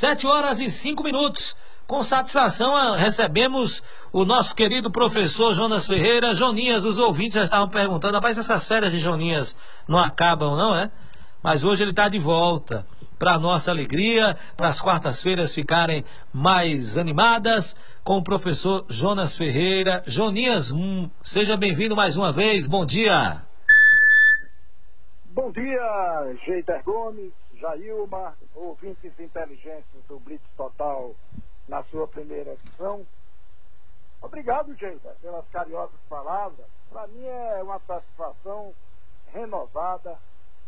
Sete horas e cinco minutos. Com satisfação ah, recebemos o nosso querido professor Jonas Ferreira. Joninhas, os ouvintes já estavam perguntando, rapaz, essas férias de Joninhas não acabam, não é? Mas hoje ele está de volta. Para nossa alegria, para as quartas-feiras ficarem mais animadas, com o professor Jonas Ferreira. Joninhas, hum, seja bem-vindo mais uma vez. Bom dia. Bom dia, Geider Gomes, Jailma, ouvintes inteligentes do Blitz Total na sua primeira edição. Obrigado, Geider, pelas cariosas palavras. Para mim é uma satisfação renovada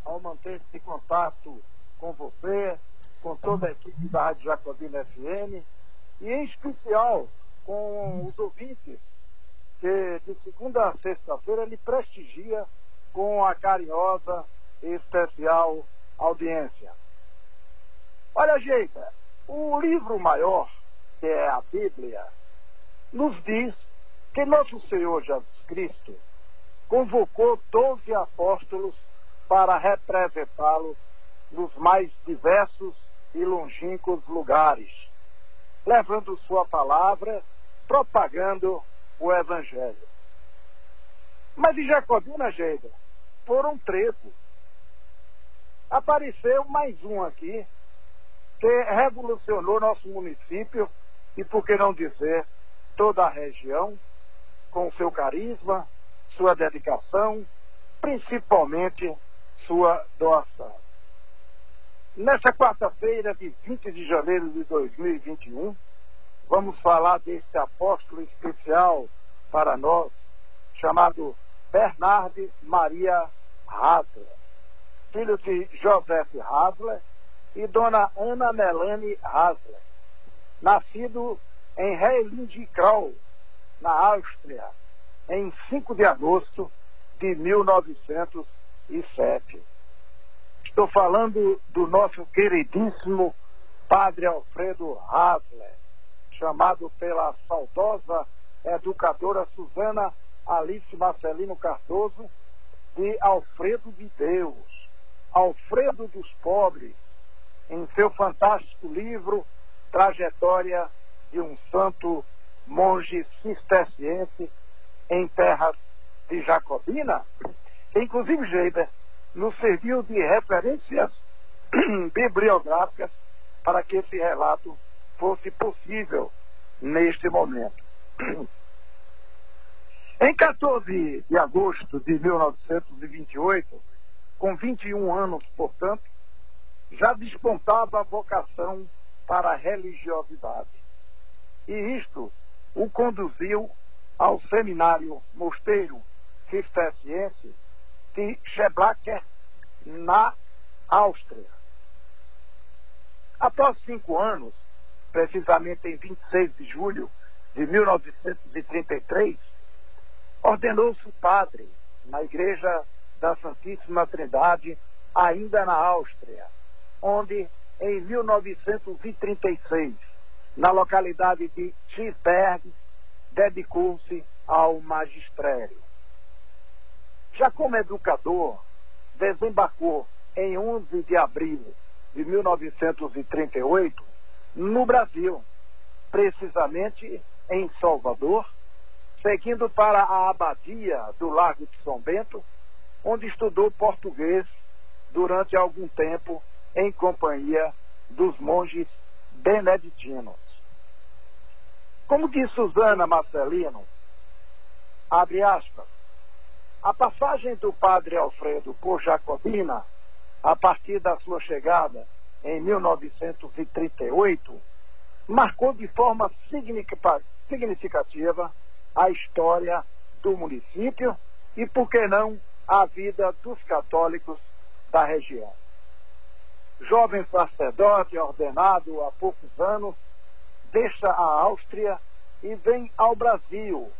ao manter esse contato com você, com toda a equipe da Rádio Jacobina FM e em especial com os ouvintes que de segunda a sexta-feira ele prestigia com a carinhosa e especial audiência. Olha, gente, o livro maior, que é a Bíblia, nos diz que nosso Senhor Jesus Cristo convocou doze apóstolos para representá-lo nos mais diversos e longínquos lugares, levando sua palavra, propagando o Evangelho. Mas em Jacobina, gente, foram treze. Apareceu mais um aqui, que revolucionou nosso município e, por que não dizer, toda a região, com seu carisma, sua dedicação, principalmente sua doação. Nessa quarta-feira, de 20 de janeiro de 2021, vamos falar desse apóstolo especial para nós, chamado Bernard Maria Hasler, filho de Joseph Hasler e dona Ana Melanie Hasler, nascido em Heiligenkrau, na Áustria, em 5 de agosto de 1907. Estou falando do nosso queridíssimo Padre Alfredo Hasler, chamado pela saudosa educadora Suzana Alice Marcelino Cardoso de Alfredo de Deus, Alfredo dos Pobres, em seu fantástico livro Trajetória de um Santo Monge Cisterciense em Terras de Jacobina, inclusive Geiber nos serviu de referências bibliográficas para que esse relato fosse possível neste momento. Em 14 de agosto de 1928, com 21 anos, portanto, já despontava a vocação para a religiosidade. E isto o conduziu ao seminário Mosteiro Cisterciense de Scheblacker, na Áustria. Após cinco anos, precisamente em 26 de julho de 1933, ordenou-se padre na Igreja da Santíssima Trindade, ainda na Áustria, onde, em 1936, na localidade de Tisberg, dedicou-se ao magistério. Já como educador, desembarcou em 11 de abril de 1938 no Brasil, precisamente em Salvador, seguindo para a abadia do Largo de São Bento, onde estudou português durante algum tempo em companhia dos monges beneditinos. Como diz Susana Marcelino, abre aspas, a passagem do padre Alfredo por Jacobina, a partir da sua chegada em 1938, marcou de forma significativa a história do município e, por que não, a vida dos católicos da região. Jovem sacerdote ordenado há poucos anos, deixa a Áustria e vem ao Brasil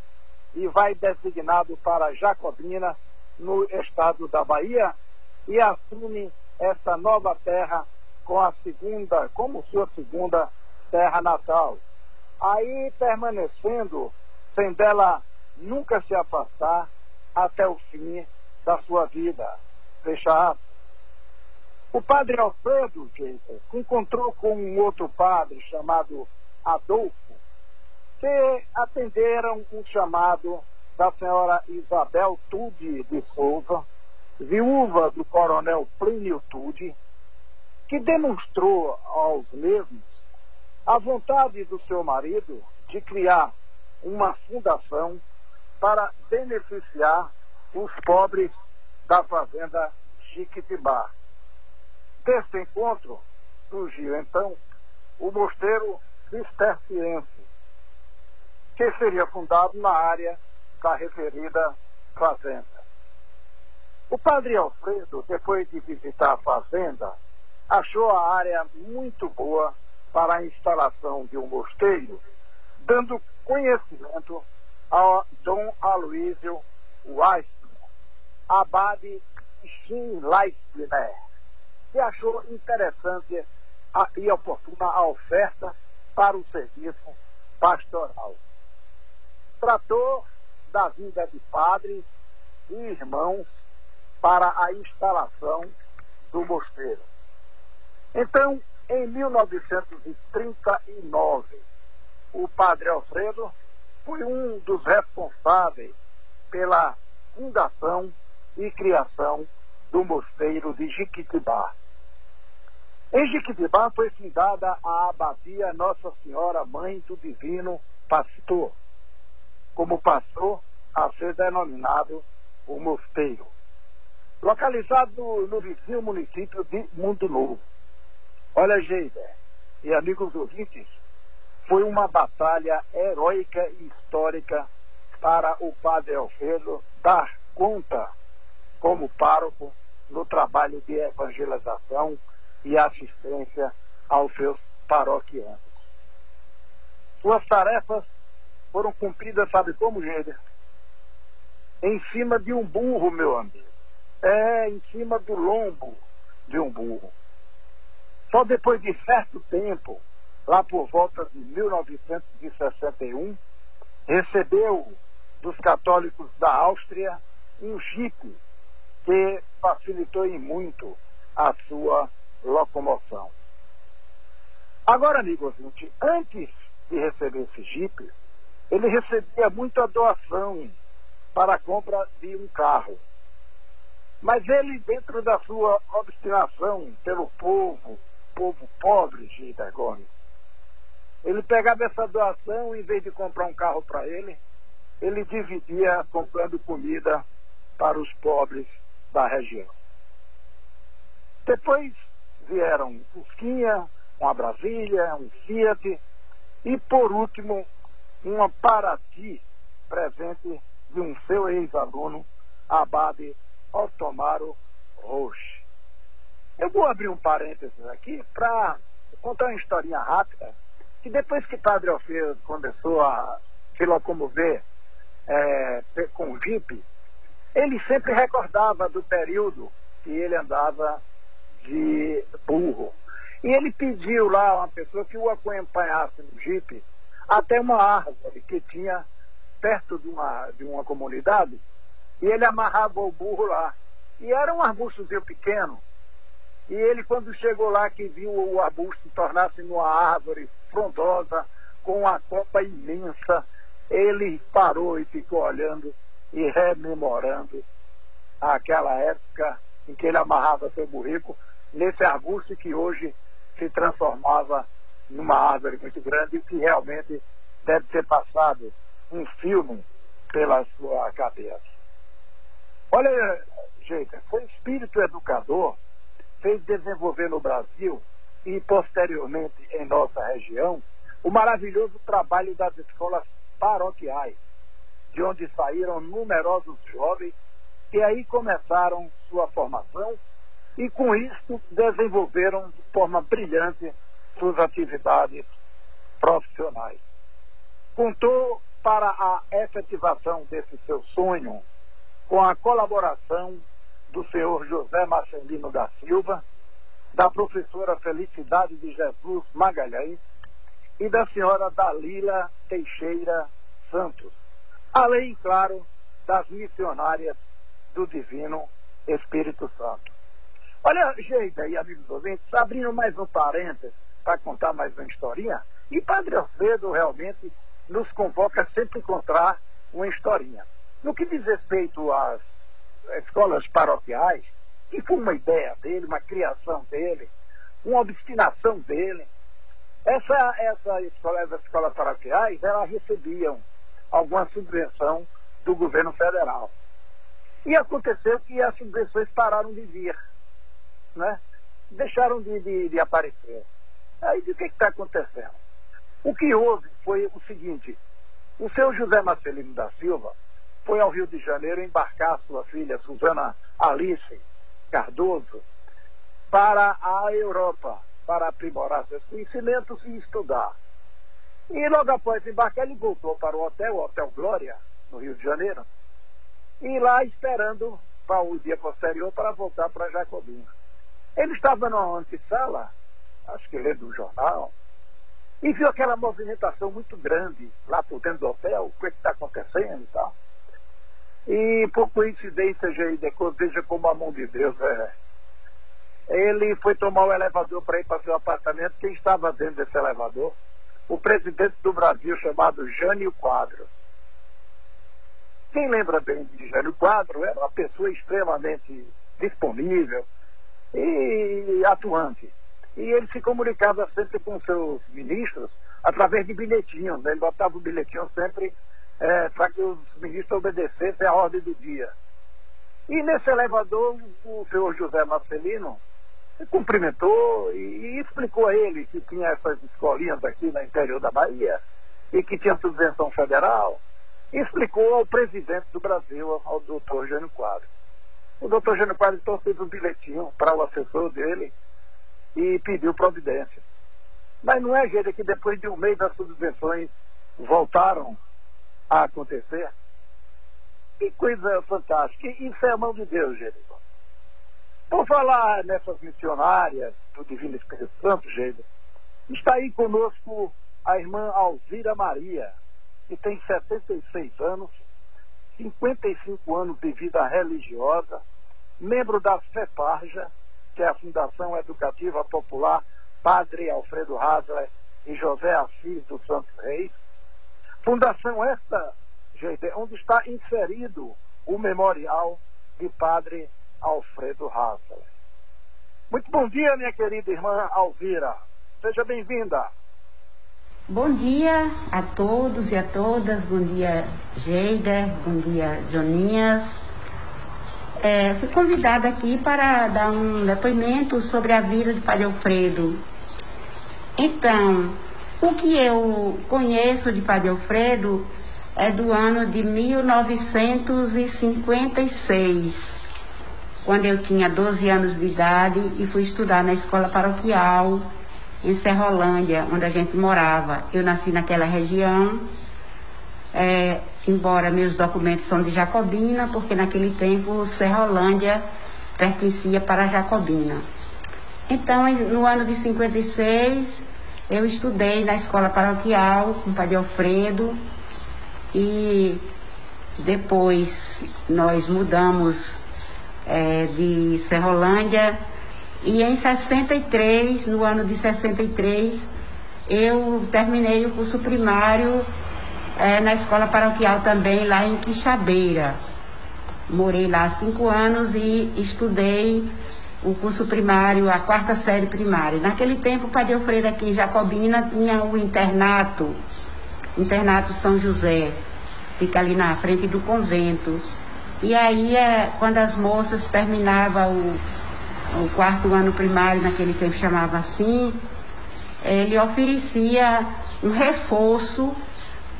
e vai designado para Jacobina, no estado da Bahia, e assume essa nova terra com a segunda, como sua segunda terra natal. Aí permanecendo, sem dela nunca se afastar até o fim da sua vida. Fecha aspas. O padre Alfredo Jacob encontrou com um outro padre chamado Adolfo, que atenderam um chamado da senhora Isabel Tude de Souza, viúva do coronel Plínio Tude, que demonstrou aos mesmos a vontade do seu marido de criar uma fundação para beneficiar os pobres da fazenda Chiquitibá. Desse encontro surgiu então o mosteiro cisterciense, que seria fundado na área da referida fazenda. O padre Alfredo, depois de visitar a fazenda, achou a área muito boa para a instalação de um mosteiro, dando conhecimento a Dom Aloísio Weissner, abade Schleisner, que achou interessante e oportuna a oferta para o serviço pastoral. Tratou da vida de padres e irmãos para a instalação do mosteiro. Então, em 1939, o padre Alfredo foi um dos responsáveis pela fundação e criação do mosteiro de Jiquitibá. Em Jiquitibá foi fundada a abadia Nossa Senhora Mãe do Divino Pastor, como passou a ser denominado o mosteiro. Localizado no, vizinho município de Mundo Novo. Olha, Geider e amigos ouvintes, foi uma batalha heróica e histórica para o padre Alfredo dar conta, como pároco, no trabalho de evangelização e assistência aos seus paroquianos. Suas tarefas foram cumpridas, sabe como, Gêder? Em cima de um burro, meu amigo. É, em cima do lombo de um burro. Só depois de certo tempo, lá por volta de 1961, recebeu dos católicos da Áustria um jipe que facilitou em muito a sua locomoção. Agora, amigo ouvinte, antes de receber esse jipe, ele recebia muita doação para a compra de um carro. Mas ele, dentro da sua obstinação pelo povo, povo pobre, Gita Gomes, ele pegava essa doação, em vez de comprar um carro para ele, ele dividia comprando comida para os pobres da região. Depois vieram um Fusquinha, uma Brasília, um Fiat e, por último, uma Paraty presente de um seu ex-aluno, Abade Otomaro Roche. Eu vou abrir um parênteses aqui para contar uma historinha rápida, que depois que Padre Alfredo começou a se locomover é, com o Jeep, ele sempre recordava do período que ele andava de burro. E ele pediu lá a uma pessoa que o acompanhasse no Jeep até uma árvore que tinha perto de uma, de uma comunidade, e ele amarrava o burro lá. E era um arbustozinho pequeno. E ele, quando chegou lá, que viu o arbusto tornar-se numa árvore frondosa, com uma copa imensa, ele parou e ficou olhando e rememorando aquela época em que ele amarrava seu burrico nesse arbusto que hoje se transformava numa árvore muito grande e que realmente deve ter passado um filme pela sua cabeça. Olha, gente, foi espírito educador, fez desenvolver no Brasil e posteriormente em nossa região o maravilhoso trabalho das escolas paroquiais, de onde saíram numerosos jovens que aí começaram sua formação e com isso desenvolveram de forma brilhante suas atividades profissionais. Contou para a efetivação desse seu sonho com a colaboração do senhor José Marcelino da Silva, da professora Felicidade de Jesus Magalhães e da senhora Dalila Teixeira Santos, além, claro, das missionárias do Divino Espírito Santo. Olha, gente aí, amigos ouvintes, abrindo mais um parênteses para contar mais uma historinha, e Padre Alfredo realmente nos convoca sempre a encontrar uma historinha. No que diz respeito às escolas paroquiais, que foi uma ideia dele, uma criação dele, uma obstinação dele, essa, essa escola, as escolas paroquiais, elas recebiam alguma subvenção do governo federal. E aconteceu que as subvenções pararam de vir, né? deixaram de, de, de aparecer. Aí o que está acontecendo? O que houve foi o seguinte, o seu José Marcelino da Silva foi ao Rio de Janeiro embarcar sua filha, Suzana Alice Cardoso, para a Europa para aprimorar seus conhecimentos e estudar. E logo após embarcar, ele voltou para o hotel, o Hotel Glória, no Rio de Janeiro, e lá esperando para o dia posterior para voltar para Jacobina. Ele estava numa antessala, acho que lendo um jornal, e viu aquela movimentação muito grande lá por dentro do hotel, o que é está acontecendo e tal. E por coincidência, veja como a mão de Deus é ele foi tomar o elevador para ir para seu apartamento. Quem estava dentro desse elevador? O presidente do Brasil, chamado Jânio Quadro. Quem lembra bem de Jânio Quadro era uma pessoa extremamente disponível e atuante. E ele se comunicava sempre com seus ministros através de bilhetinhos. Né? Ele botava o bilhetinho sempre é, para que os ministros obedecessem à ordem do dia. E nesse elevador, o senhor José Marcelino cumprimentou e, explicou a ele que tinha essas escolinhas aqui no interior da Bahia e que tinha subvenção federal. Explicou ao presidente do Brasil, ao doutor Jânio Quadro. O doutor Jânio Quadro então fez um bilhetinho para o assessor dele e pediu providência. Mas não é, gente, que depois de um mês das subvenções voltaram a acontecer. Que coisa fantástica. Isso é a mão de Deus, gente. Por falar nessas missionárias do Divino Espírito Santo, Geida, está aí conosco a irmã Alzira Maria, que tem 76 anos, 55 anos de vida religiosa, membro da FEPARJA, que é a Fundação Educativa Popular Padre Alfredo Hasler e José Assis dos Santos Reis. Fundação esta, gente, onde está inserido o memorial de Padre Alfredo Hassler. Muito bom dia, minha querida irmã Alvira. Seja bem-vinda. Bom dia a todos e a todas. Bom dia, Geida. Bom dia, Joninhas. É, fui convidada aqui para dar um depoimento sobre a vida de Padre Alfredo. Então, o que eu conheço de Padre Alfredo é do ano de 1956 quando eu tinha 12 anos de idade e fui estudar na escola paroquial em Serrolândia, onde a gente morava. Eu nasci naquela região, é, embora meus documentos são de Jacobina, porque naquele tempo Serrolândia pertencia para Jacobina. Então, no ano de 56, eu estudei na escola paroquial com o Padre Alfredo e depois nós mudamos é, de Serrolândia. E em 63, no ano de 63, eu terminei o curso primário é, na escola paroquial também, lá em Quixabeira. Morei lá cinco anos e estudei o curso primário, a quarta série primária. Naquele tempo, Padre Freire aqui em Jacobina tinha o internato, internato São José, fica ali na frente do convento. E aí, é, quando as moças terminavam o, o quarto ano primário, naquele tempo chamava assim, ele oferecia um reforço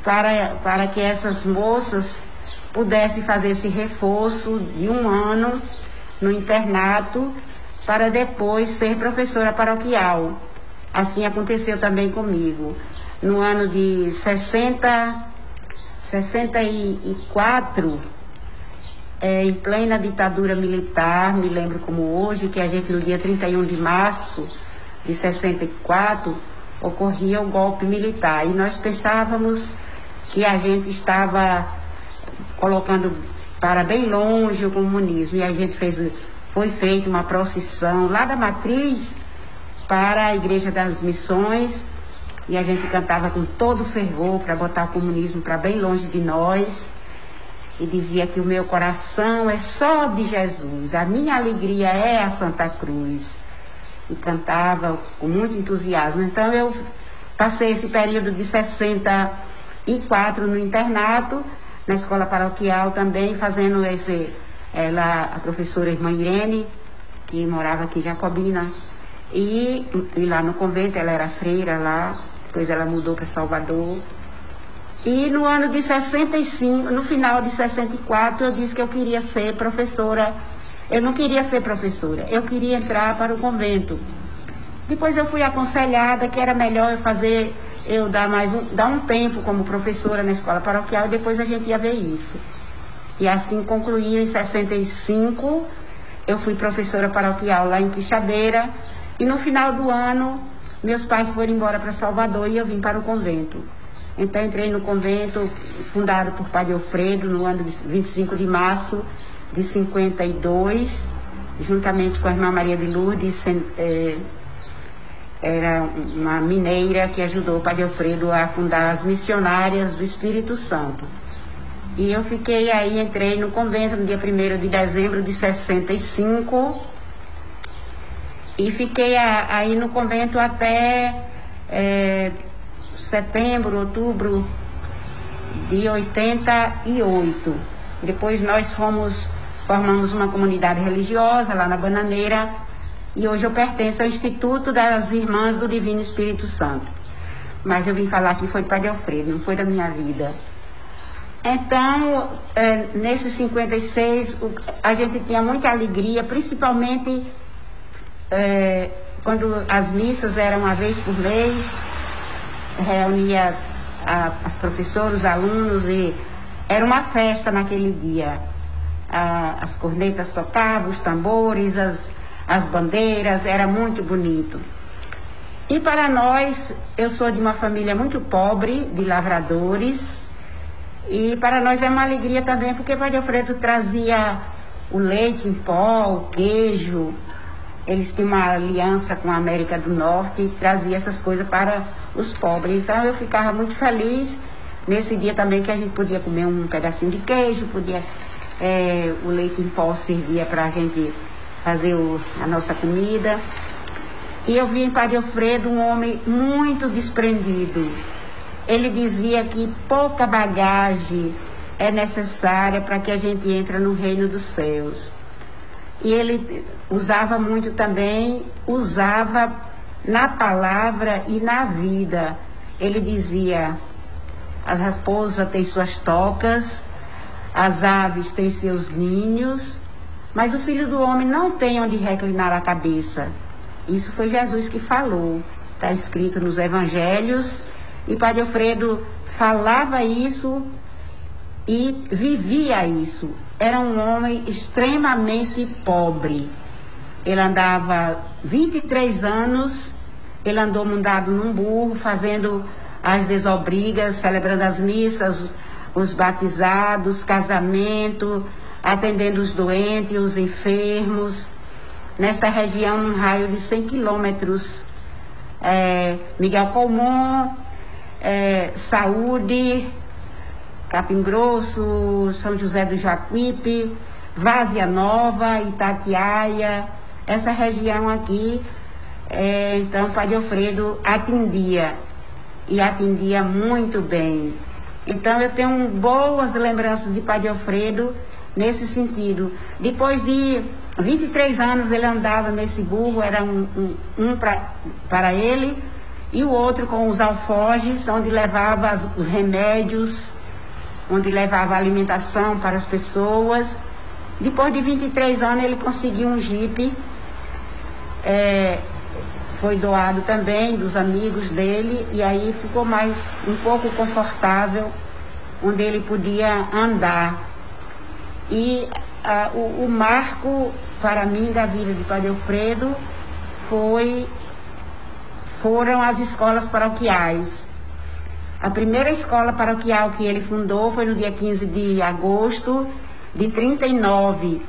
para, para que essas moças pudessem fazer esse reforço de um ano no internato para depois ser professora paroquial. Assim aconteceu também comigo. No ano de 60, 64, é, em plena ditadura militar, me lembro como hoje, que a gente no dia 31 de março de 64 ocorria o golpe militar. E nós pensávamos que a gente estava colocando para bem longe o comunismo. E a gente fez foi feita uma procissão lá da matriz para a Igreja das Missões e a gente cantava com todo fervor para botar o comunismo para bem longe de nós e dizia que o meu coração é só de Jesus, a minha alegria é a Santa Cruz. E cantava com muito entusiasmo. Então eu passei esse período de 64 no internato, na escola paroquial também, fazendo esse. Ela, a professora irmã Irene, que morava aqui em Jacobina, e, e lá no convento, ela era freira lá, depois ela mudou para Salvador. E no ano de 65, no final de 64, eu disse que eu queria ser professora. Eu não queria ser professora, eu queria entrar para o convento. Depois eu fui aconselhada que era melhor eu fazer, eu dar mais um, dar um tempo como professora na escola paroquial e depois a gente ia ver isso. E assim concluí em 65, eu fui professora paroquial lá em Quixabeira, e no final do ano, meus pais foram embora para Salvador e eu vim para o convento. Então entrei no convento fundado por Padre Alfredo no ano de 25 de março de 52, juntamente com a irmã Maria de Lourdes, é, era uma mineira que ajudou o Padre Alfredo a fundar as missionárias do Espírito Santo. E eu fiquei aí, entrei no convento no dia 1 de dezembro de 65 e fiquei aí no convento até é, setembro, outubro de 88. Depois nós fomos, formamos uma comunidade religiosa lá na Bananeira e hoje eu pertenço ao Instituto das Irmãs do Divino Espírito Santo. Mas eu vim falar que foi Padre Alfredo, não foi da minha vida. Então, é, nesses 56, a gente tinha muita alegria, principalmente é, quando as missas eram uma vez por mês, reunia a, as professoras, os alunos e era uma festa naquele dia. A, as cornetas tocavam, os tambores, as, as bandeiras, era muito bonito. E para nós, eu sou de uma família muito pobre, de lavradores, e para nós é uma alegria também, porque o Padre Alfredo trazia o leite em pó, o queijo, eles tinham uma aliança com a América do Norte e trazia essas coisas para os pobres. Então eu ficava muito feliz nesse dia também que a gente podia comer um pedacinho de queijo, podia é, o leite em pó servia para a gente fazer o, a nossa comida. E eu vi em Padre Alfredo um homem muito desprendido. Ele dizia que pouca bagagem é necessária para que a gente entre no reino dos céus. E ele usava muito também, usava na palavra e na vida. Ele dizia: a raposa tem suas tocas, as aves têm seus ninhos, mas o filho do homem não tem onde reclinar a cabeça. Isso foi Jesus que falou. Está escrito nos evangelhos. E Padre Alfredo falava isso e vivia isso. Era um homem extremamente pobre. Ele andava 23 anos, ele andou mundado num burro, fazendo as desobrigas, celebrando as missas, os batizados, casamento, atendendo os doentes, os enfermos. Nesta região, num raio de 100 quilômetros, é, Miguel Colmon, é, Saúde, Capim Grosso, São José do Jacuípe, Vazia Nova, Itatiaia, essa região aqui, é, então Padre Alfredo atendia e atendia muito bem. Então eu tenho boas lembranças de Padre Alfredo nesse sentido. Depois de 23 anos ele andava nesse burro, era um, um, um pra, para ele e o outro com os alforjes, onde levava os remédios onde levava alimentação para as pessoas. Depois de 23 anos ele conseguiu um jipe, é, foi doado também dos amigos dele, e aí ficou mais um pouco confortável, onde ele podia andar. E o, o marco para mim da vida de Padre Alfredo foi, foram as escolas paroquiais a primeira escola paroquial que ele fundou foi no dia 15 de agosto de 39.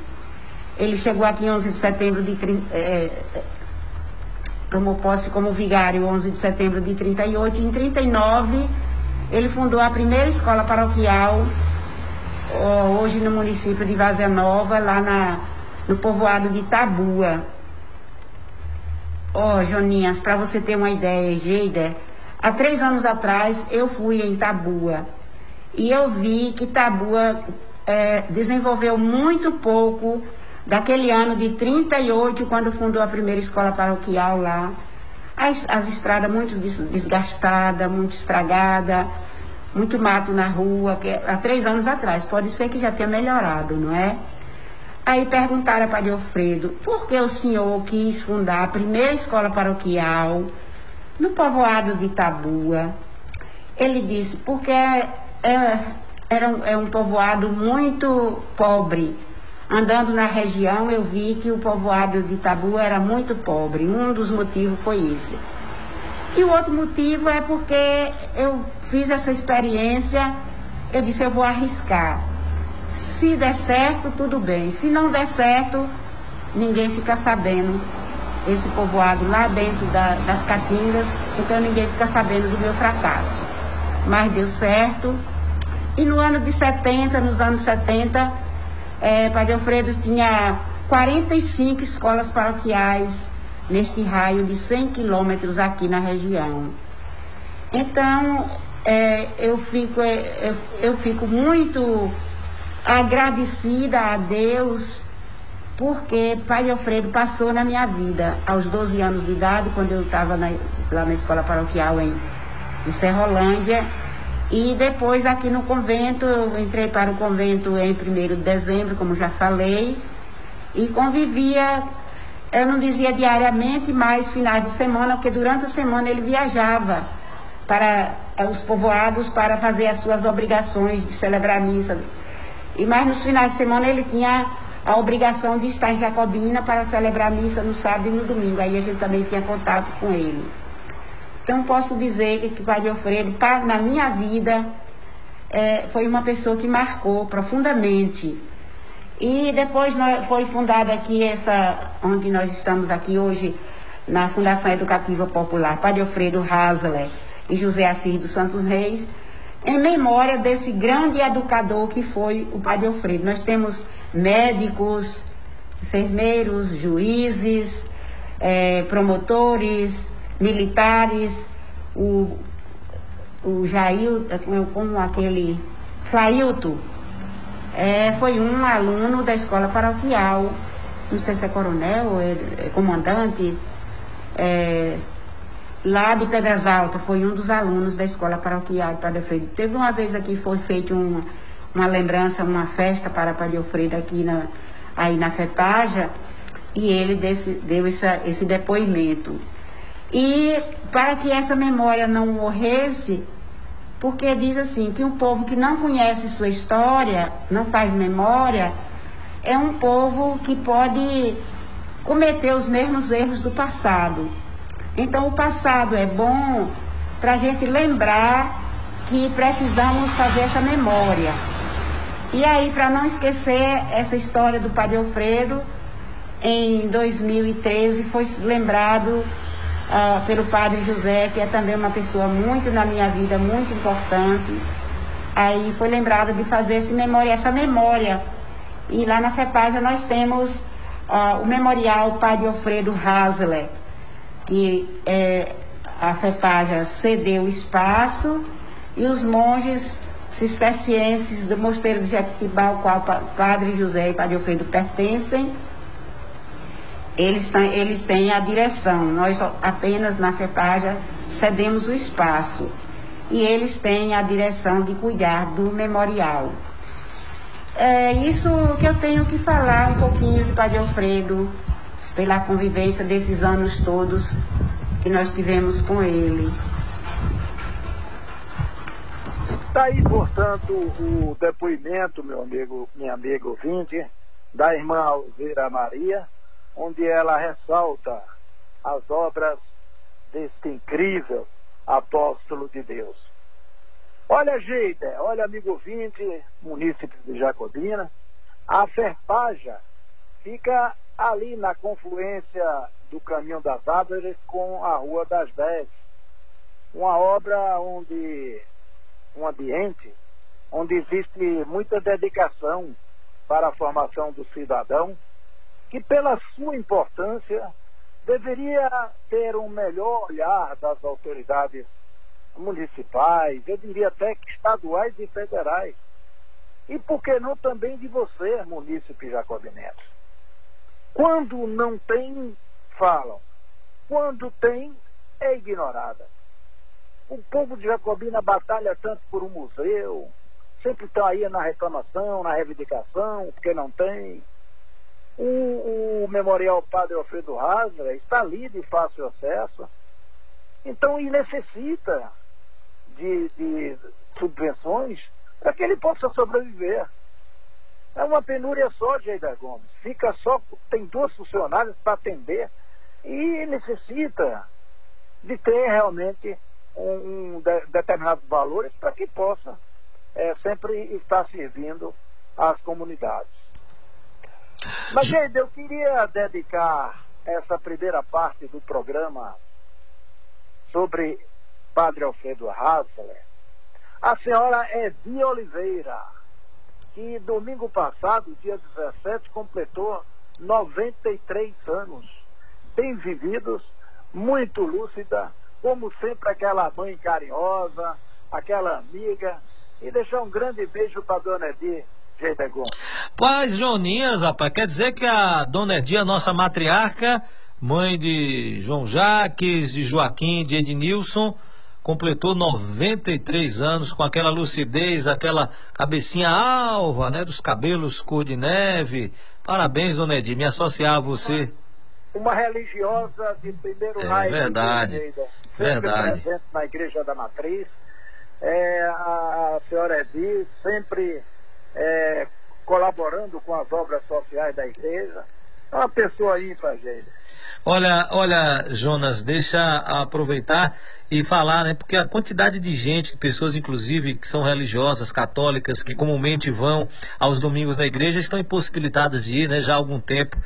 Ele chegou aqui em 11 de setembro de. É, tomou posse como vigário 11 de setembro de 38. Em 39, ele fundou a primeira escola paroquial, hoje no município de Vazia Nova, lá na, no povoado de Tabua. Ó, oh, Joninhas, para você ter uma ideia, Geida, há três anos atrás eu fui em Tabua e eu vi que Tabua é, desenvolveu muito pouco daquele ano de 38, quando fundou a primeira escola paroquial lá. As, as estradas muito desgastadas, muito estragadas, muito mato na rua, que, há três anos atrás. Pode ser que já tenha melhorado, não é? Aí perguntaram para Alfredo, por que o senhor quis fundar a primeira escola paroquial no povoado de Itabua? Ele disse, porque é, é, era um, é um povoado muito pobre. Andando na região, eu vi que o povoado de Itabua era muito pobre. Um dos motivos foi esse. E o outro motivo é porque eu fiz essa experiência, eu disse, eu vou arriscar. Se der certo, tudo bem. Se não der certo, ninguém fica sabendo. Esse povoado lá dentro da, das Caatingas, então ninguém fica sabendo do meu fracasso. Mas deu certo. E no ano de 70, nos anos 70, é, Padre Alfredo tinha 45 escolas paroquiais neste raio de 100 quilômetros aqui na região. Então, é, eu, fico, é, eu, eu fico muito agradecida a Deus, porque Pai Alfredo passou na minha vida aos 12 anos de idade, quando eu estava lá na escola paroquial em, em Serrolândia. E depois aqui no convento, eu entrei para o convento em 1 de dezembro, como já falei, e convivia, eu não dizia diariamente, mas finais de semana, porque durante a semana ele viajava para os povoados para fazer as suas obrigações de celebrar a missa e mais nos finais de semana ele tinha a obrigação de estar em Jacobina para celebrar missa no sábado e no domingo. Aí a gente também tinha contato com ele. Então posso dizer que, Padre Alfredo, na minha vida, é, foi uma pessoa que marcou profundamente. E depois foi fundada aqui essa, onde nós estamos aqui hoje, na Fundação Educativa Popular, Padre Alfredo Hasler e José Assis dos Santos Reis, em memória desse grande educador que foi o Padre Alfredo. Nós temos médicos, enfermeiros, juízes, é, promotores, militares, o, o Jair, como aquele Flailto, é, foi um aluno da escola paroquial, não sei se é coronel, é, é comandante, é, lá de Pedras Altas, foi um dos alunos da escola paroquial de Padre Alfredo. Teve uma vez aqui, foi feita uma, uma lembrança, uma festa para Padre Alfredo aqui na, aí na FEPAJA, e ele desse, deu essa, esse depoimento. E para que essa memória não morresse, porque diz assim, que um povo que não conhece sua história, não faz memória, é um povo que pode cometer os mesmos erros do passado. Então, o passado é bom para a gente lembrar que precisamos fazer essa memória. E aí, para não esquecer essa história do Padre Alfredo, em 2013 foi lembrado uh, pelo Padre José, que é também uma pessoa muito na minha vida, muito importante. Aí foi lembrado de fazer esse memória, essa memória. E lá na FEPAGA nós temos uh, o memorial Padre Alfredo Hasler que é, a FEPAJA cedeu espaço e os monges cistercienses do Mosteiro de Jequitibá, ao qual Padre José e Padre Alfredo pertencem, eles têm, eles têm a direção. Nós apenas na FEPAJA cedemos o espaço. E eles têm a direção de cuidar do memorial. É isso que eu tenho que falar um pouquinho de Padre Alfredo, pela convivência desses anos todos que nós tivemos com ele. Está aí, portanto, o depoimento, meu amigo, minha amiga ouvinte, da irmã Alzeira Maria, onde ela ressalta as obras deste incrível apóstolo de Deus. Olha, Geida, olha, amigo ouvinte, munícipe de Jacobina, a Ferpaja fica ali na confluência do Caminho das Árvores com a Rua das Dez. Uma obra onde, um ambiente onde existe muita dedicação para a formação do cidadão, que pela sua importância deveria ter um melhor olhar das autoridades municipais, eu diria até que estaduais e federais. E por que não também de você, munícipe Jacobinense? Quando não tem, falam. Quando tem, é ignorada. O povo de Jacobina batalha tanto por um museu, sempre está aí na reclamação, na reivindicação, porque não tem. O, o Memorial Padre Alfredo Hasra está ali de fácil acesso. Então, ele necessita de, de subvenções para que ele possa sobreviver. É uma penúria só, Geida Gomes. Fica só, tem duas funcionárias para atender e necessita de ter realmente um, um de, determinados valores para que possa é, sempre estar servindo às comunidades. Mas, Geida, eu queria dedicar essa primeira parte do programa sobre Padre Alfredo Hassler, a senhora Edi Oliveira, que domingo passado, dia 17, completou 93 anos, bem vividos, muito lúcida, como sempre aquela mãe carinhosa, aquela amiga, e deixar um grande beijo para dona Edi Geidegum. Paz, Joninhas, rapaz, quer dizer que a dona Edi, a nossa matriarca, mãe de João Jaques, de Joaquim, de Ednilson, completou 93 anos com aquela lucidez, aquela cabecinha alva, né, dos cabelos cor de neve. Parabéns, dona Edir, me associar a você. Uma religiosa de primeiro é, raio. Verdade, verdade. presente na Igreja da Matriz. É, a, a senhora Edir sempre é, colaborando com as obras sociais da igreja. É uma pessoa ímpar, gente. Olha, olha, Jonas, deixa aproveitar e falar, né? Porque a quantidade de gente, pessoas inclusive que são religiosas, católicas, que comumente vão aos domingos na igreja, estão impossibilitadas de ir, né? Já há algum tempo.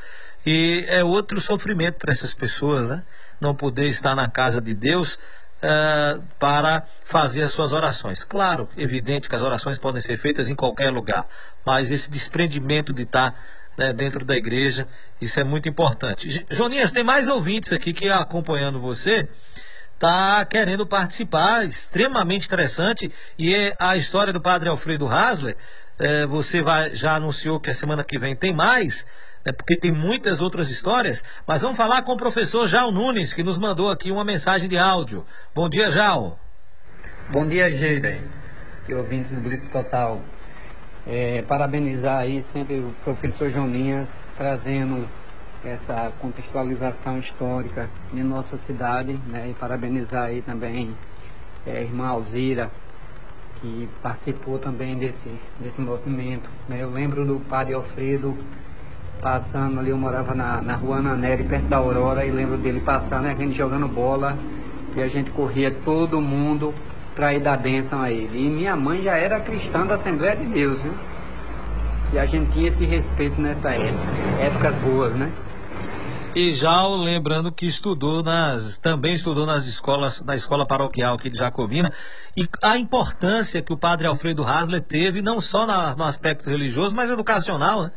E é outro sofrimento para essas pessoas, né? Não poder estar na casa de Deus uh, para fazer as suas orações. Claro, evidente que as orações podem ser feitas em qualquer lugar, mas esse desprendimento de estar né, dentro da igreja. Isso é muito importante. Joninhas, tem mais ouvintes aqui que acompanhando você tá querendo participar, extremamente interessante. E é a história do padre Alfredo Hasler, é, você vai, já anunciou que a semana que vem tem mais, né, porque tem muitas outras histórias. Mas vamos falar com o professor Jal Nunes, que nos mandou aqui uma mensagem de áudio. Bom dia, Jal. Bom dia, Geira, que ouvinte do Blitz Total. É, parabenizar aí sempre o professor Joninhas trazendo essa contextualização histórica de nossa cidade, né? E parabenizar aí também é, a irmã Alzira, que participou também desse, desse movimento. Né? Eu lembro do padre Alfredo passando ali, eu morava na, na rua Naneri, perto da Aurora, e lembro dele passando, a gente jogando bola, e a gente corria todo mundo para ir dar bênção a ele. E minha mãe já era cristã da Assembleia de Deus, viu? E a gente tinha esse respeito nessa época, épocas boas, né? E já lembrando que estudou nas, também estudou nas escolas, na escola paroquial aqui de Jacobina, e a importância que o padre Alfredo Hasler teve, não só na, no aspecto religioso, mas educacional, né?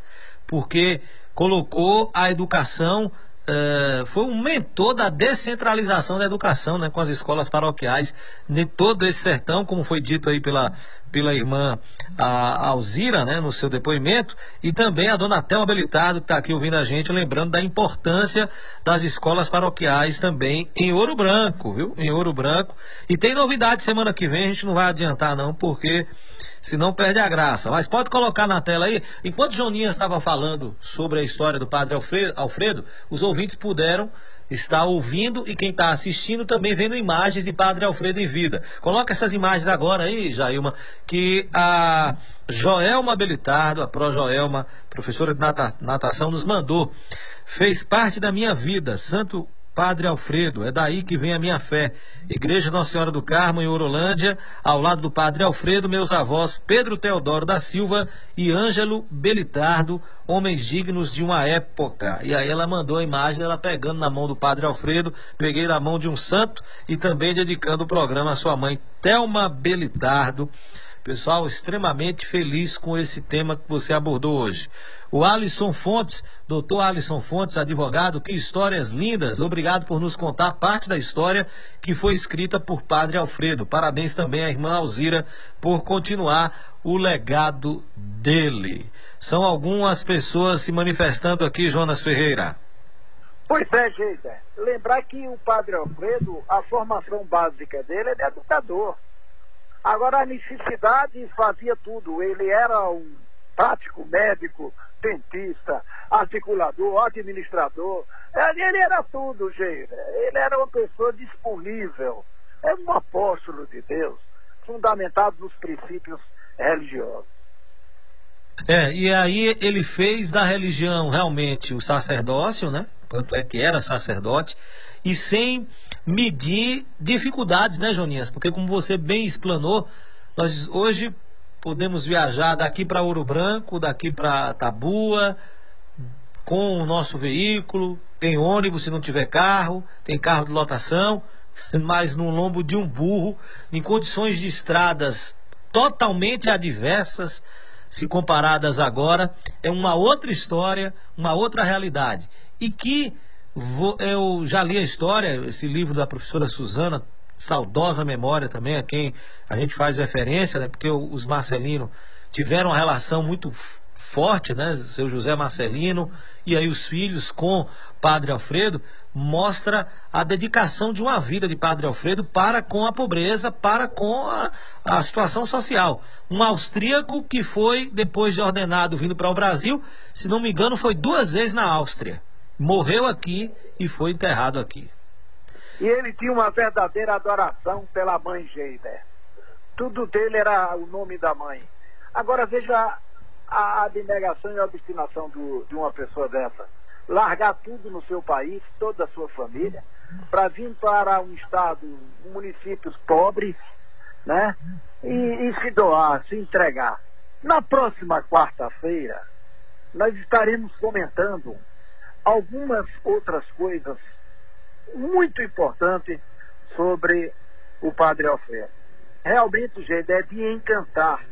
Porque colocou a educação Uh, foi um mentor da descentralização da educação, né, com as escolas paroquiais de todo esse sertão, como foi dito aí pela, pela irmã a Alzira, né, no seu depoimento, e também a dona Thelma Belitado, que está aqui ouvindo a gente, lembrando da importância das escolas paroquiais também em Ouro Branco, viu? Em Ouro Branco. E tem novidade semana que vem, a gente não vai adiantar não, porque senão perde a graça. Mas pode colocar na tela aí. Enquanto Joninha estava falando sobre a história do padre Alfredo, os ouvintes puderam estar ouvindo e quem está assistindo também vendo imagens de Padre Alfredo em vida. Coloca essas imagens agora aí, Jailma, que a Joelma Belitardo, a Pro Joelma, professora de natação, nos mandou. Fez parte da minha vida, santo Padre Alfredo. É daí que vem a minha fé. Igreja Nossa Senhora do Carmo, em Orolândia, ao lado do Padre Alfredo, meus avós Pedro Teodoro da Silva e Ângelo Belitardo, homens dignos de uma época. E aí ela mandou a imagem dela pegando na mão do Padre Alfredo, peguei na mão de um santo e também dedicando o programa à sua mãe, Thelma Belitardo. Pessoal, extremamente feliz com esse tema que você abordou hoje. O Alisson Fontes, doutor Alisson Fontes, advogado, que histórias lindas. Obrigado por nos contar parte da história que foi escrita por Padre Alfredo. Parabéns também à irmã Alzira por continuar o legado dele. São algumas pessoas se manifestando aqui, Jonas Ferreira. Pois é, Geida. Lembrar que o Padre Alfredo, a formação básica dele é de educador. Agora, a necessidade fazia tudo. Ele era um prático médico, dentista, articulador, administrador. Ele era tudo, gente. Ele era uma pessoa disponível. Era um apóstolo de Deus, fundamentado nos princípios religiosos. É, e aí ele fez da religião realmente o sacerdócio, né? Tanto é que era sacerdote, e sem medir dificuldades, né, Joninhas? Porque como você bem explanou, nós hoje podemos viajar daqui para Ouro Branco, daqui para Tabua, com o nosso veículo, tem ônibus se não tiver carro, tem carro de lotação, mas no lombo de um burro, em condições de estradas totalmente adversas, se comparadas agora, é uma outra história, uma outra realidade. E que vou, eu já li a história, esse livro da professora Suzana, saudosa memória também, a quem a gente faz referência, né? Porque os Marcelino tiveram uma relação muito forte, né? Seu José Marcelino e aí os filhos com Padre Alfredo mostra a dedicação de uma vida de Padre Alfredo para com a pobreza, para com a, a situação social. Um austríaco que foi, depois de ordenado, vindo para o Brasil, se não me engano, foi duas vezes na Áustria. Morreu aqui e foi enterrado aqui. E ele tinha uma verdadeira adoração pela mãe Geider. Tudo dele era o nome da mãe. Agora veja a abnegação e a obstinação do, de uma pessoa dessa. Largar tudo no seu país, toda a sua família, para vir para um estado, municípios pobres, né? E, e se doar, se entregar. Na próxima quarta-feira, nós estaremos comentando algumas outras coisas muito importante sobre o Padre Alfredo. Realmente, gente, é de encantar.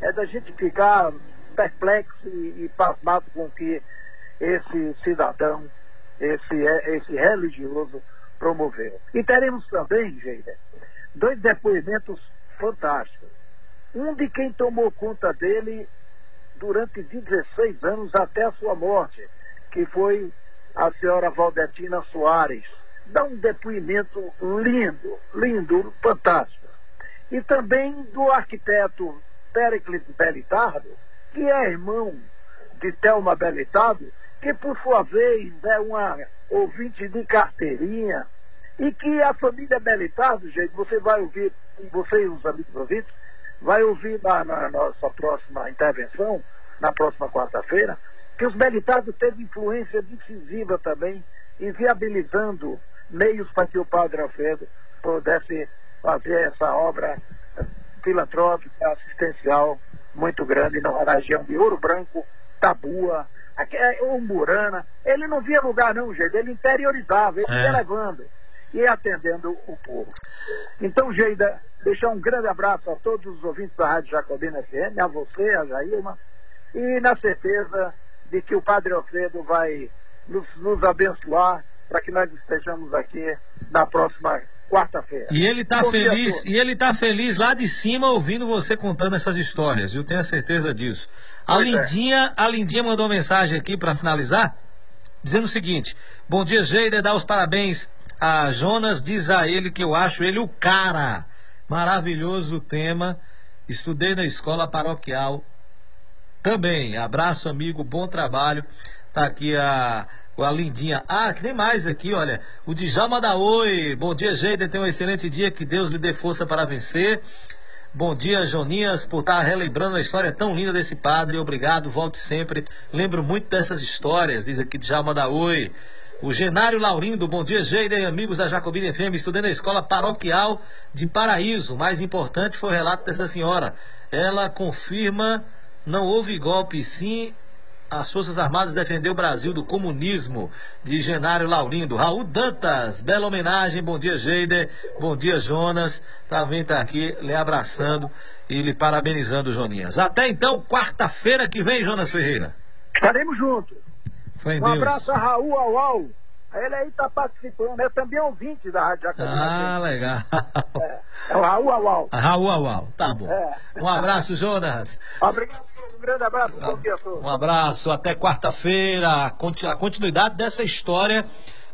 É da gente ficar perplexo e, e pasmado com que esse cidadão, esse, esse religioso promoveu. E teremos também, gente, dois depoimentos fantásticos. Um de quem tomou conta dele durante 16 anos até a sua morte, que foi a senhora Valdetina Soares, dá um depoimento lindo, lindo, fantástico. E também do arquiteto Pericles Belitardo, que é irmão de Thelma Belitardo, que por sua vez é uma ouvinte de carteirinha, e que a família Belitardo, gente, você vai ouvir, você e os amigos ouvintes, vai ouvir na, na nossa próxima intervenção, na próxima quarta-feira, que os Belitardo teve influência decisiva também em viabilizando meios para que o Padre Alfredo pudesse fazer essa obra filantrópica, assistencial muito grande na região de Ouro Branco, Tabua, é, Umburana. Ele não via lugar não, gente, ele interiorizava, ele ia é. levando e atendendo o povo. Então, Geida, deixar um grande abraço a todos os ouvintes da Rádio Jacobina FM, a você, a Jailma, e na certeza de que o Padre Alfredo vai nos, nos abençoar para que nós estejamos aqui na próxima quarta-feira. E ele está feliz, e ele está feliz lá de cima ouvindo você contando essas histórias. Eu tenho a certeza disso. A pois é. Lindinha, é. a Lindinha mandou mensagem aqui para finalizar, dizendo o seguinte: Bom dia, Geida, dá os parabéns a Jonas, diz a ele que eu acho ele o cara. Maravilhoso tema. Estudei na escola paroquial também. Abraço, amigo, bom trabalho. Tá aqui a a Lindinha. Ah, que tem mais aqui, olha. O Djalma da Oi. Bom dia, Geida. Tenha um excelente dia. Que Deus lhe dê força para vencer. Bom dia, Joninhas, por estar relembrando a história tão linda desse padre. Obrigado, volte sempre. Lembro muito dessas histórias, diz aqui Djalma da Oi. O Genário Laurindo, bom dia, Geida e amigos da Jacobina FM, estudei na escola paroquial de Paraíso. Mais importante foi o relato dessa senhora. Ela confirma, não houve golpe, sim as Forças Armadas defendeu o Brasil do comunismo, de Genário Laurindo. Raul Dantas, bela homenagem, bom dia, Geider, bom dia, Jonas. Também está aqui lhe abraçando e lhe parabenizando, Joninhas. Até então, quarta-feira que vem, Jonas Ferreira. Estaremos juntos. Foi Um Deus. abraço a Raul Aual. Ele aí está participando, é também ouvinte da Rádio Jacobina. Ah, legal. É, é o Raul Aual. Raul, Aual, tá bom. É. Um abraço, Jonas. Obrigado, grande abraço, bom dia a todos. Um abraço, até quarta-feira. A continuidade dessa história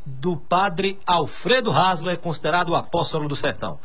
do padre Alfredo Hasler, considerado o apóstolo do sertão.